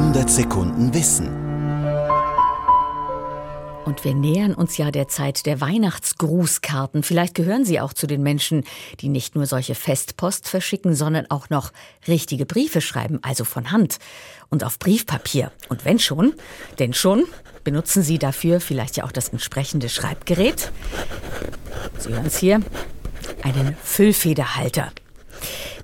100 Sekunden Wissen. Und wir nähern uns ja der Zeit der Weihnachtsgrußkarten. Vielleicht gehören Sie auch zu den Menschen, die nicht nur solche Festpost verschicken, sondern auch noch richtige Briefe schreiben, also von Hand und auf Briefpapier. Und wenn schon, denn schon benutzen Sie dafür vielleicht ja auch das entsprechende Schreibgerät. Sie hören es hier, einen Füllfederhalter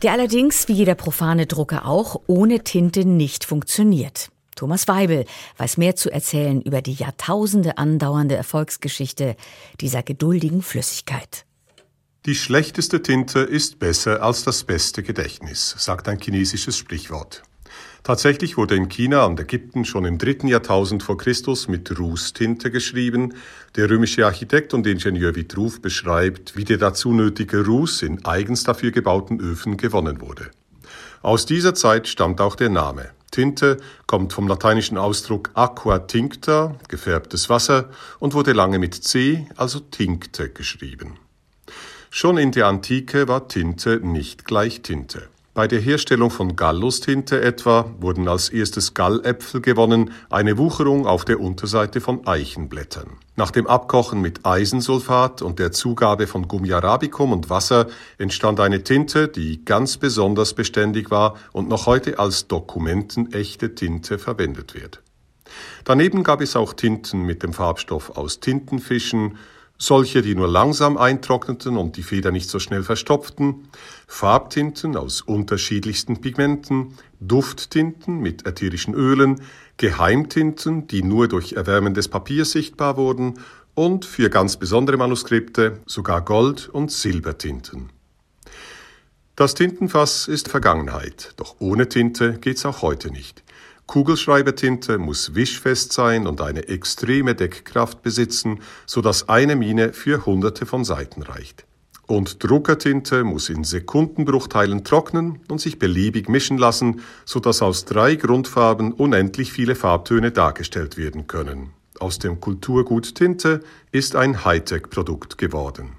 der allerdings, wie jeder profane Drucker auch, ohne Tinte nicht funktioniert. Thomas Weibel weiß mehr zu erzählen über die Jahrtausende andauernde Erfolgsgeschichte dieser geduldigen Flüssigkeit. Die schlechteste Tinte ist besser als das beste Gedächtnis, sagt ein chinesisches Sprichwort. Tatsächlich wurde in China und Ägypten schon im dritten Jahrtausend vor Christus mit Rußtinte geschrieben. Der römische Architekt und Ingenieur Vitruv beschreibt, wie der dazu nötige Ruß in eigens dafür gebauten Öfen gewonnen wurde. Aus dieser Zeit stammt auch der Name. Tinte kommt vom lateinischen Ausdruck aqua tincta, gefärbtes Wasser, und wurde lange mit C, also Tinkte, geschrieben. Schon in der Antike war Tinte nicht gleich Tinte. Bei der Herstellung von Gallustinte etwa wurden als erstes Galläpfel gewonnen, eine Wucherung auf der Unterseite von Eichenblättern. Nach dem Abkochen mit Eisensulfat und der Zugabe von Gummi arabicum und Wasser entstand eine Tinte, die ganz besonders beständig war und noch heute als dokumentenechte Tinte verwendet wird. Daneben gab es auch Tinten mit dem Farbstoff aus Tintenfischen, solche, die nur langsam eintrockneten und die Feder nicht so schnell verstopften, Farbtinten aus unterschiedlichsten Pigmenten, Dufttinten mit ätherischen Ölen, Geheimtinten, die nur durch Erwärmen des Papiers sichtbar wurden. Und für ganz besondere Manuskripte sogar Gold- und Silbertinten. Das Tintenfass ist Vergangenheit, doch ohne Tinte geht's auch heute nicht. Kugelschreibertinte muss wischfest sein und eine extreme Deckkraft besitzen, so dass eine Mine für hunderte von Seiten reicht. Und Druckertinte muss in Sekundenbruchteilen trocknen und sich beliebig mischen lassen, so dass aus drei Grundfarben unendlich viele Farbtöne dargestellt werden können. Aus dem Kulturgut Tinte ist ein Hightech-Produkt geworden.